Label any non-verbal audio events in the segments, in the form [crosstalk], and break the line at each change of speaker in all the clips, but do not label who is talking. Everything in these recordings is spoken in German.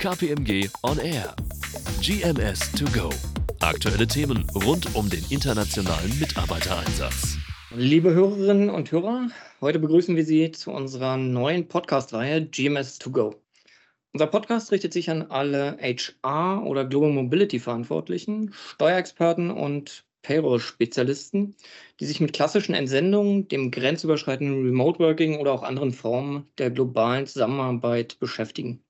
KPMG On Air. GMS to go. Aktuelle Themen rund um den internationalen Mitarbeitereinsatz.
Liebe Hörerinnen und Hörer, heute begrüßen wir Sie zu unserer neuen Podcast-Reihe GMS to go. Unser Podcast richtet sich an alle HR- oder Global Mobility-Verantwortlichen, Steuerexperten und Payroll-Spezialisten, die sich mit klassischen Entsendungen, dem grenzüberschreitenden Remote Working oder auch anderen Formen der globalen Zusammenarbeit beschäftigen.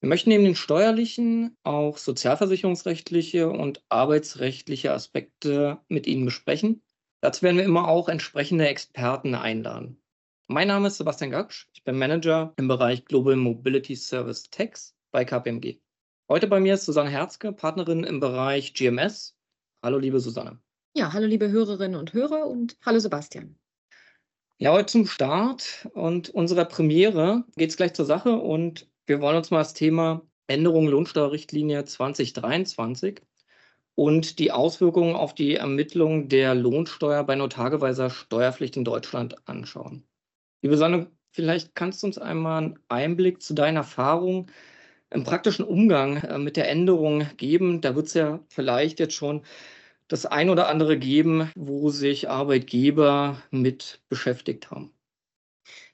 Wir möchten neben den steuerlichen auch sozialversicherungsrechtliche und arbeitsrechtliche Aspekte mit Ihnen besprechen. Dazu werden wir immer auch entsprechende Experten einladen. Mein Name ist Sebastian Gaksch. Ich bin Manager im Bereich Global Mobility Service Techs bei KPMG. Heute bei mir ist Susanne Herzke, Partnerin im Bereich GMS Hallo, liebe Susanne.
Ja, hallo, liebe Hörerinnen und Hörer und hallo, Sebastian.
Ja, heute zum Start und unserer Premiere geht es gleich zur Sache und wir wollen uns mal das Thema Änderung Lohnsteuerrichtlinie 2023 und die Auswirkungen auf die Ermittlung der Lohnsteuer bei nur tageweiser Steuerpflicht in Deutschland anschauen. Liebe Susanne, vielleicht kannst du uns einmal einen Einblick zu deinen Erfahrungen im praktischen Umgang äh, mit der Änderung geben. Da wird es ja vielleicht jetzt schon das ein oder andere geben, wo sich Arbeitgeber mit beschäftigt haben.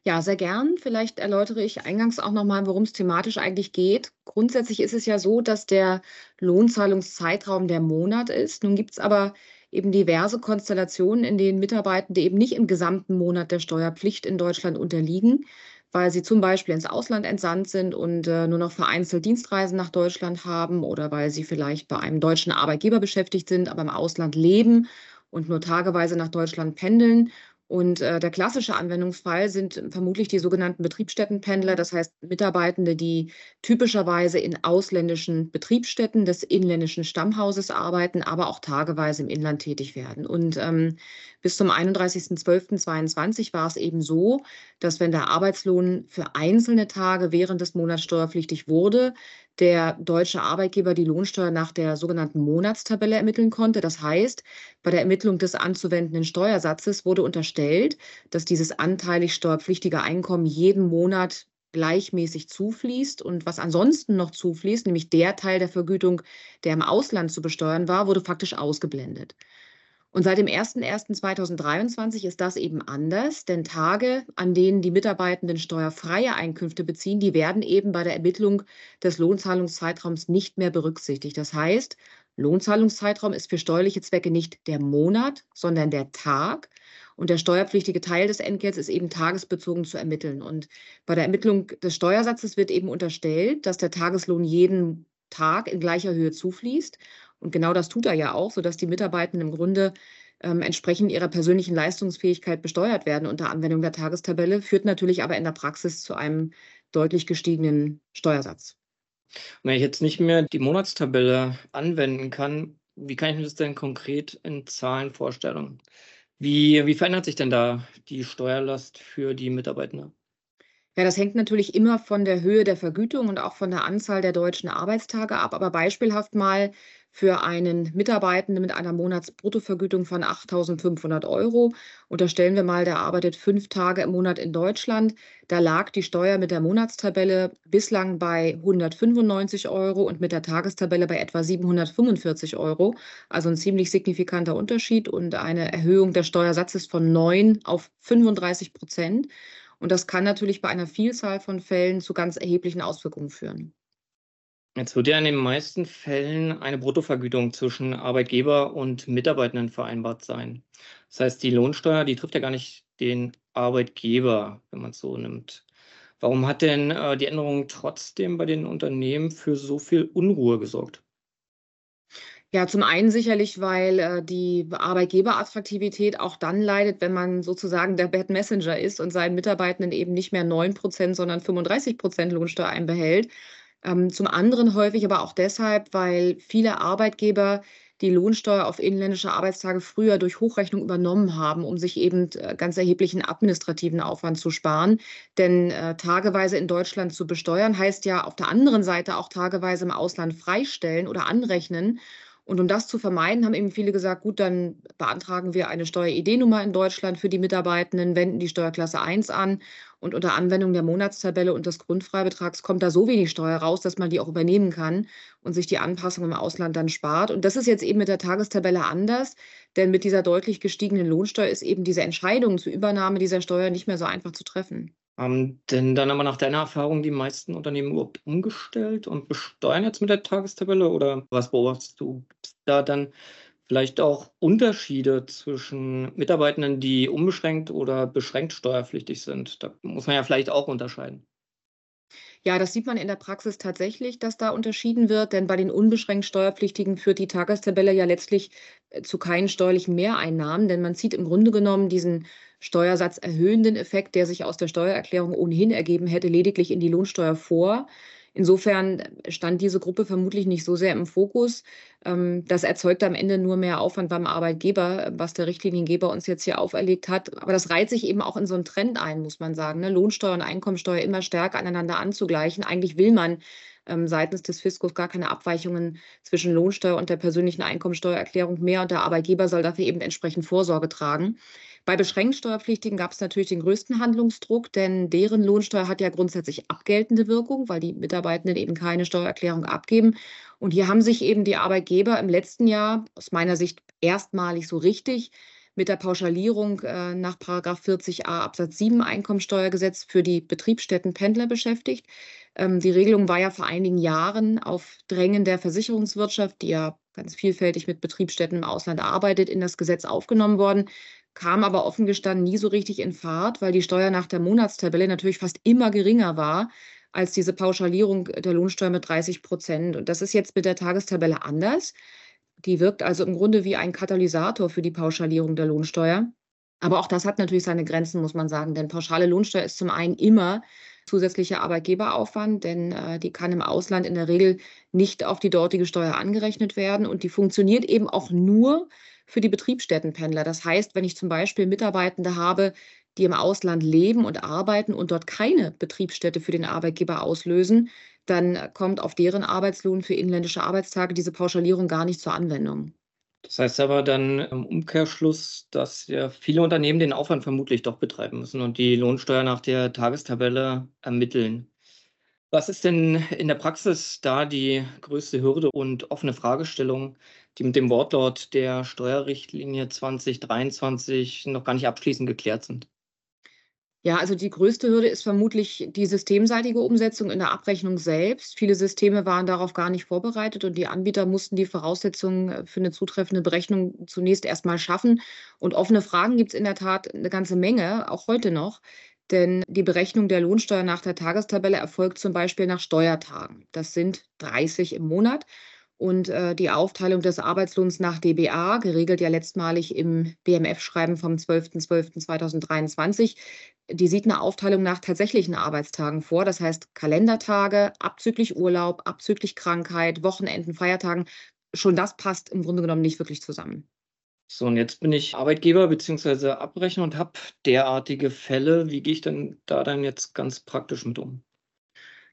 Ja, sehr gern. Vielleicht erläutere ich eingangs auch nochmal, worum es thematisch eigentlich geht. Grundsätzlich ist es ja so, dass der Lohnzahlungszeitraum der Monat ist. Nun gibt es aber eben diverse Konstellationen, in denen Mitarbeitende eben nicht im gesamten Monat der Steuerpflicht in Deutschland unterliegen, weil sie zum Beispiel ins Ausland entsandt sind und äh, nur noch vereinzelt Dienstreisen nach Deutschland haben oder weil sie vielleicht bei einem deutschen Arbeitgeber beschäftigt sind, aber im Ausland leben und nur tageweise nach Deutschland pendeln und äh, der klassische Anwendungsfall sind vermutlich die sogenannten Betriebsstättenpendler, das heißt Mitarbeitende, die typischerweise in ausländischen Betriebsstätten des inländischen Stammhauses arbeiten, aber auch tageweise im Inland tätig werden. Und ähm, bis zum 31.12.22 war es eben so, dass wenn der Arbeitslohn für einzelne Tage während des Monats steuerpflichtig wurde, der deutsche Arbeitgeber die Lohnsteuer nach der sogenannten Monatstabelle ermitteln konnte. Das heißt, bei der Ermittlung des anzuwendenden Steuersatzes wurde unterstellt, dass dieses anteilig steuerpflichtige Einkommen jeden Monat gleichmäßig zufließt und was ansonsten noch zufließt, nämlich der Teil der Vergütung, der im Ausland zu besteuern war, wurde faktisch ausgeblendet. Und seit dem 01.01.2023 ist das eben anders, denn Tage, an denen die Mitarbeitenden steuerfreie Einkünfte beziehen, die werden eben bei der Ermittlung des Lohnzahlungszeitraums nicht mehr berücksichtigt. Das heißt, Lohnzahlungszeitraum ist für steuerliche Zwecke nicht der Monat, sondern der Tag. Und der steuerpflichtige Teil des Entgelts ist eben tagesbezogen zu ermitteln. Und bei der Ermittlung des Steuersatzes wird eben unterstellt, dass der Tageslohn jeden Tag in gleicher Höhe zufließt. Und genau das tut er ja auch, sodass die Mitarbeitenden im Grunde ähm, entsprechend ihrer persönlichen Leistungsfähigkeit besteuert werden unter Anwendung der Tagestabelle, führt natürlich aber in der Praxis zu einem deutlich gestiegenen Steuersatz.
Wenn ich jetzt nicht mehr die Monatstabelle anwenden kann, wie kann ich mir das denn konkret in Zahlen vorstellen? Wie, wie verändert sich denn da die Steuerlast für die Mitarbeitenden?
Ja, das hängt natürlich immer von der Höhe der Vergütung und auch von der Anzahl der deutschen Arbeitstage ab. Aber beispielhaft mal für einen Mitarbeitenden mit einer Monatsbruttovergütung von 8.500 Euro. Unterstellen wir mal, der arbeitet fünf Tage im Monat in Deutschland. Da lag die Steuer mit der Monatstabelle bislang bei 195 Euro und mit der Tagestabelle bei etwa 745 Euro. Also ein ziemlich signifikanter Unterschied und eine Erhöhung des Steuersatzes von 9 auf 35 Prozent. Und das kann natürlich bei einer Vielzahl von Fällen zu ganz erheblichen Auswirkungen führen.
Jetzt wird ja in den meisten Fällen eine Bruttovergütung zwischen Arbeitgeber und Mitarbeitenden vereinbart sein. Das heißt, die Lohnsteuer, die trifft ja gar nicht den Arbeitgeber, wenn man es so nimmt. Warum hat denn äh, die Änderung trotzdem bei den Unternehmen für so viel Unruhe gesorgt?
Ja, zum einen sicherlich, weil äh, die Arbeitgeberattraktivität auch dann leidet, wenn man sozusagen der Bad Messenger ist und seinen Mitarbeitenden eben nicht mehr 9 Prozent, sondern 35 Prozent Lohnsteuer einbehält. Ähm, zum anderen häufig aber auch deshalb, weil viele Arbeitgeber die Lohnsteuer auf inländische Arbeitstage früher durch Hochrechnung übernommen haben, um sich eben äh, ganz erheblichen administrativen Aufwand zu sparen. Denn äh, tageweise in Deutschland zu besteuern heißt ja auf der anderen Seite auch tageweise im Ausland freistellen oder anrechnen. Und um das zu vermeiden, haben eben viele gesagt, gut, dann beantragen wir eine Steuer-ID-Nummer in Deutschland für die Mitarbeitenden, wenden die Steuerklasse 1 an und unter Anwendung der Monatstabelle und des Grundfreibetrags kommt da so wenig Steuer raus, dass man die auch übernehmen kann und sich die Anpassung im Ausland dann spart. Und das ist jetzt eben mit der Tagestabelle anders, denn mit dieser deutlich gestiegenen Lohnsteuer ist eben diese Entscheidung zur Übernahme dieser Steuer nicht mehr so einfach zu treffen.
Haben denn dann aber nach deiner Erfahrung die meisten Unternehmen überhaupt umgestellt und besteuern jetzt mit der Tagestabelle oder was beobachtest du? Gibt es da dann vielleicht auch Unterschiede zwischen Mitarbeitenden, die unbeschränkt oder beschränkt steuerpflichtig sind? Da muss man ja vielleicht auch unterscheiden.
Ja, das sieht man in der Praxis tatsächlich, dass da unterschieden wird, denn bei den unbeschränkt Steuerpflichtigen führt die Tagestabelle ja letztlich äh, zu keinen steuerlichen Mehreinnahmen, denn man zieht im Grunde genommen diesen Steuersatz erhöhenden Effekt, der sich aus der Steuererklärung ohnehin ergeben hätte, lediglich in die Lohnsteuer vor. Insofern stand diese Gruppe vermutlich nicht so sehr im Fokus. Ähm, das erzeugt am Ende nur mehr Aufwand beim Arbeitgeber, was der Richtliniengeber uns jetzt hier auferlegt hat. Aber das reiht sich eben auch in so einen Trend ein, muss man sagen. Ne? Lohnsteuer und Einkommensteuer immer stärker aneinander anzugleichen. Eigentlich will man ähm, seitens des Fiskus gar keine Abweichungen zwischen Lohnsteuer und der persönlichen Einkommensteuererklärung mehr und der Arbeitgeber soll dafür eben entsprechend Vorsorge tragen. Bei beschränkt Steuerpflichtigen gab es natürlich den größten Handlungsdruck, denn deren Lohnsteuer hat ja grundsätzlich abgeltende Wirkung, weil die Mitarbeitenden eben keine Steuererklärung abgeben. Und hier haben sich eben die Arbeitgeber im letzten Jahr aus meiner Sicht erstmalig so richtig mit der Pauschalierung äh, nach 40a Absatz 7 Einkommensteuergesetz für die Betriebsstätten Pendler beschäftigt. Ähm, die Regelung war ja vor einigen Jahren auf Drängen der Versicherungswirtschaft, die ja ganz vielfältig mit Betriebsstätten im Ausland arbeitet, in das Gesetz aufgenommen worden kam aber offen gestanden nie so richtig in Fahrt, weil die Steuer nach der Monatstabelle natürlich fast immer geringer war als diese Pauschalierung der Lohnsteuer mit 30 Prozent. Und das ist jetzt mit der Tagestabelle anders. Die wirkt also im Grunde wie ein Katalysator für die Pauschalierung der Lohnsteuer. Aber auch das hat natürlich seine Grenzen, muss man sagen, denn pauschale Lohnsteuer ist zum einen immer zusätzlicher Arbeitgeberaufwand, denn äh, die kann im Ausland in der Regel nicht auf die dortige Steuer angerechnet werden und die funktioniert eben auch nur, für die Betriebsstättenpendler. Das heißt, wenn ich zum Beispiel Mitarbeitende habe, die im Ausland leben und arbeiten und dort keine Betriebsstätte für den Arbeitgeber auslösen, dann kommt auf deren Arbeitslohn für inländische Arbeitstage diese Pauschalierung gar nicht zur Anwendung.
Das heißt aber dann im Umkehrschluss, dass ja viele Unternehmen den Aufwand vermutlich doch betreiben müssen und die Lohnsteuer nach der Tagestabelle ermitteln. Was ist denn in der Praxis da die größte Hürde und offene Fragestellung, die mit dem Wortlaut der Steuerrichtlinie 2023 noch gar nicht abschließend geklärt sind?
Ja, also die größte Hürde ist vermutlich die systemseitige Umsetzung in der Abrechnung selbst. Viele Systeme waren darauf gar nicht vorbereitet und die Anbieter mussten die Voraussetzungen für eine zutreffende Berechnung zunächst erstmal schaffen. Und offene Fragen gibt es in der Tat eine ganze Menge, auch heute noch. Denn die Berechnung der Lohnsteuer nach der Tagestabelle erfolgt zum Beispiel nach Steuertagen. Das sind 30 im Monat. Und äh, die Aufteilung des Arbeitslohns nach DBA, geregelt ja letztmalig im BMF-Schreiben vom 12.12.2023, die sieht eine Aufteilung nach tatsächlichen Arbeitstagen vor. Das heißt Kalendertage, abzüglich Urlaub, abzüglich Krankheit, Wochenenden, Feiertagen. Schon das passt im Grunde genommen nicht wirklich zusammen.
So, und jetzt bin ich Arbeitgeber bzw. Abrechner und habe derartige Fälle. Wie gehe ich denn da dann jetzt ganz praktisch mit um?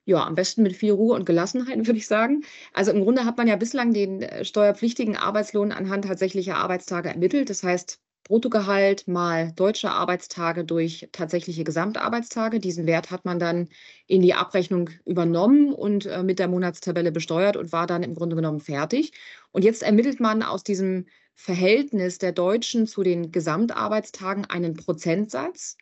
Ja, am besten mit viel Ruhe und Gelassenheit, [laughs] würde ich sagen. Also im Grunde hat man ja bislang den äh, steuerpflichtigen Arbeitslohn anhand tatsächlicher Arbeitstage ermittelt. Das heißt, Bruttogehalt mal deutsche Arbeitstage durch tatsächliche Gesamtarbeitstage. Diesen Wert hat man dann in die Abrechnung übernommen und äh, mit der Monatstabelle besteuert und war dann im Grunde genommen fertig. Und jetzt ermittelt man aus diesem Verhältnis der Deutschen zu den Gesamtarbeitstagen einen Prozentsatz.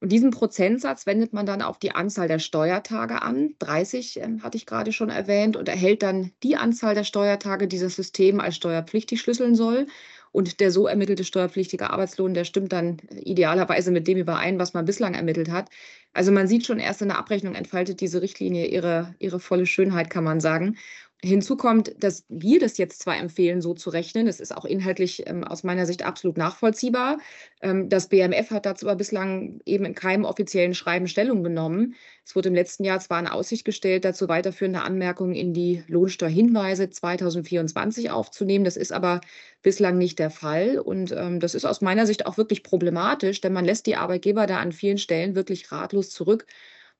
Und diesen Prozentsatz wendet man dann auf die Anzahl der Steuertage an. 30 äh, hatte ich gerade schon erwähnt und erhält dann die Anzahl der Steuertage, die das System als steuerpflichtig schlüsseln soll. Und der so ermittelte steuerpflichtige Arbeitslohn, der stimmt dann idealerweise mit dem überein, was man bislang ermittelt hat. Also man sieht schon erst in der Abrechnung entfaltet diese Richtlinie ihre, ihre volle Schönheit, kann man sagen. Hinzu kommt, dass wir das jetzt zwar empfehlen, so zu rechnen, das ist auch inhaltlich ähm, aus meiner Sicht absolut nachvollziehbar. Ähm, das BMF hat dazu aber bislang eben in keinem offiziellen Schreiben Stellung genommen. Es wurde im letzten Jahr zwar in Aussicht gestellt, dazu weiterführende Anmerkungen in die Lohnsteuerhinweise 2024 aufzunehmen. Das ist aber bislang nicht der Fall. Und ähm, das ist aus meiner Sicht auch wirklich problematisch, denn man lässt die Arbeitgeber da an vielen Stellen wirklich ratlos zurück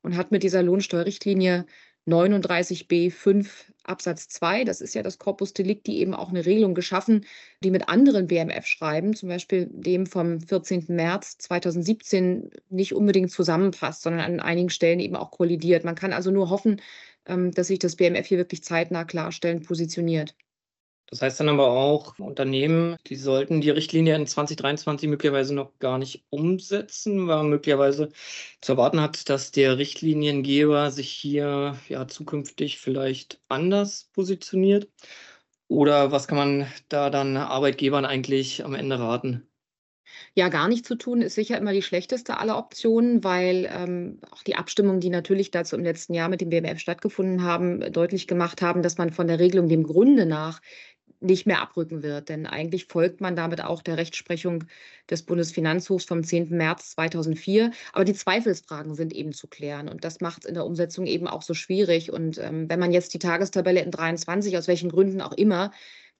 und hat mit dieser Lohnsteuerrichtlinie 39b 5 Absatz 2, das ist ja das Corpus Delicti, eben auch eine Regelung geschaffen, die mit anderen BMF-Schreiben, zum Beispiel dem vom 14. März 2017, nicht unbedingt zusammenpasst, sondern an einigen Stellen eben auch kollidiert. Man kann also nur hoffen, ähm, dass sich das BMF hier wirklich zeitnah klarstellen positioniert.
Das heißt dann aber auch, Unternehmen, die sollten die Richtlinie in 2023 möglicherweise noch gar nicht umsetzen, weil möglicherweise zu erwarten hat, dass der Richtliniengeber sich hier ja zukünftig vielleicht anders positioniert. Oder was kann man da dann Arbeitgebern eigentlich am Ende raten?
Ja, gar nicht zu tun ist sicher immer die schlechteste aller Optionen, weil ähm, auch die Abstimmungen, die natürlich dazu im letzten Jahr mit dem BMF stattgefunden haben, deutlich gemacht haben, dass man von der Regelung dem Grunde nach nicht mehr abrücken wird. Denn eigentlich folgt man damit auch der Rechtsprechung des Bundesfinanzhofs vom 10. März 2004. Aber die Zweifelsfragen sind eben zu klären. Und das macht es in der Umsetzung eben auch so schwierig. Und ähm, wenn man jetzt die Tagestabelle in 23, aus welchen Gründen auch immer,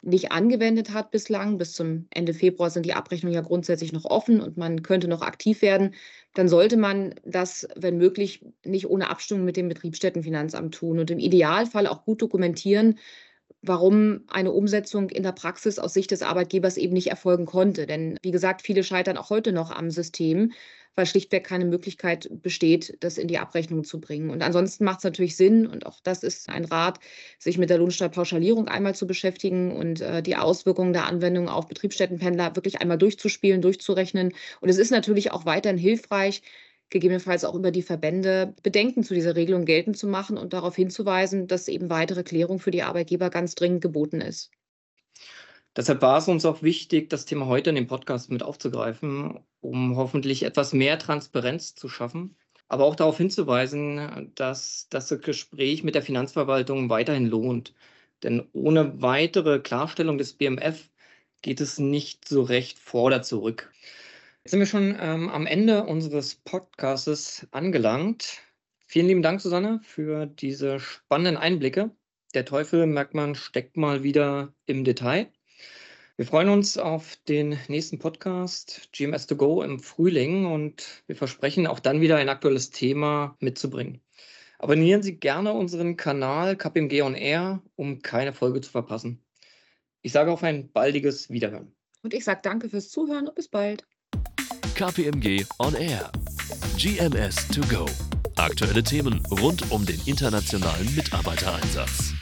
nicht angewendet hat bislang. Bis zum Ende Februar sind die Abrechnungen ja grundsätzlich noch offen und man könnte noch aktiv werden. Dann sollte man das, wenn möglich, nicht ohne Abstimmung mit dem Betriebsstättenfinanzamt tun und im Idealfall auch gut dokumentieren, warum eine Umsetzung in der Praxis aus Sicht des Arbeitgebers eben nicht erfolgen konnte. Denn wie gesagt, viele scheitern auch heute noch am System, weil schlichtweg keine Möglichkeit besteht, das in die Abrechnung zu bringen. Und ansonsten macht es natürlich Sinn, und auch das ist ein Rat, sich mit der Lohnsteuerpauschalierung einmal zu beschäftigen und äh, die Auswirkungen der Anwendung auf Betriebsstättenpendler wirklich einmal durchzuspielen, durchzurechnen. Und es ist natürlich auch weiterhin hilfreich, gegebenenfalls auch über die Verbände Bedenken zu dieser Regelung geltend zu machen und darauf hinzuweisen, dass eben weitere Klärung für die Arbeitgeber ganz dringend geboten ist.
Deshalb war es uns auch wichtig, das Thema heute in dem Podcast mit aufzugreifen, um hoffentlich etwas mehr Transparenz zu schaffen, aber auch darauf hinzuweisen, dass das Gespräch mit der Finanzverwaltung weiterhin lohnt. Denn ohne weitere Klarstellung des BMF geht es nicht so recht vor oder zurück. Jetzt sind wir schon ähm, am Ende unseres Podcasts angelangt. Vielen lieben Dank, Susanne, für diese spannenden Einblicke. Der Teufel, merkt man, steckt mal wieder im Detail. Wir freuen uns auf den nächsten Podcast GMS 2 Go im Frühling und wir versprechen auch dann wieder ein aktuelles Thema mitzubringen. Abonnieren Sie gerne unseren Kanal KPMG on Air, um keine Folge zu verpassen. Ich sage auf ein baldiges Wiederhören.
Und ich sage danke fürs Zuhören und bis bald.
KPMG On Air. GMS to go. Aktuelle Themen rund um den internationalen Mitarbeitereinsatz.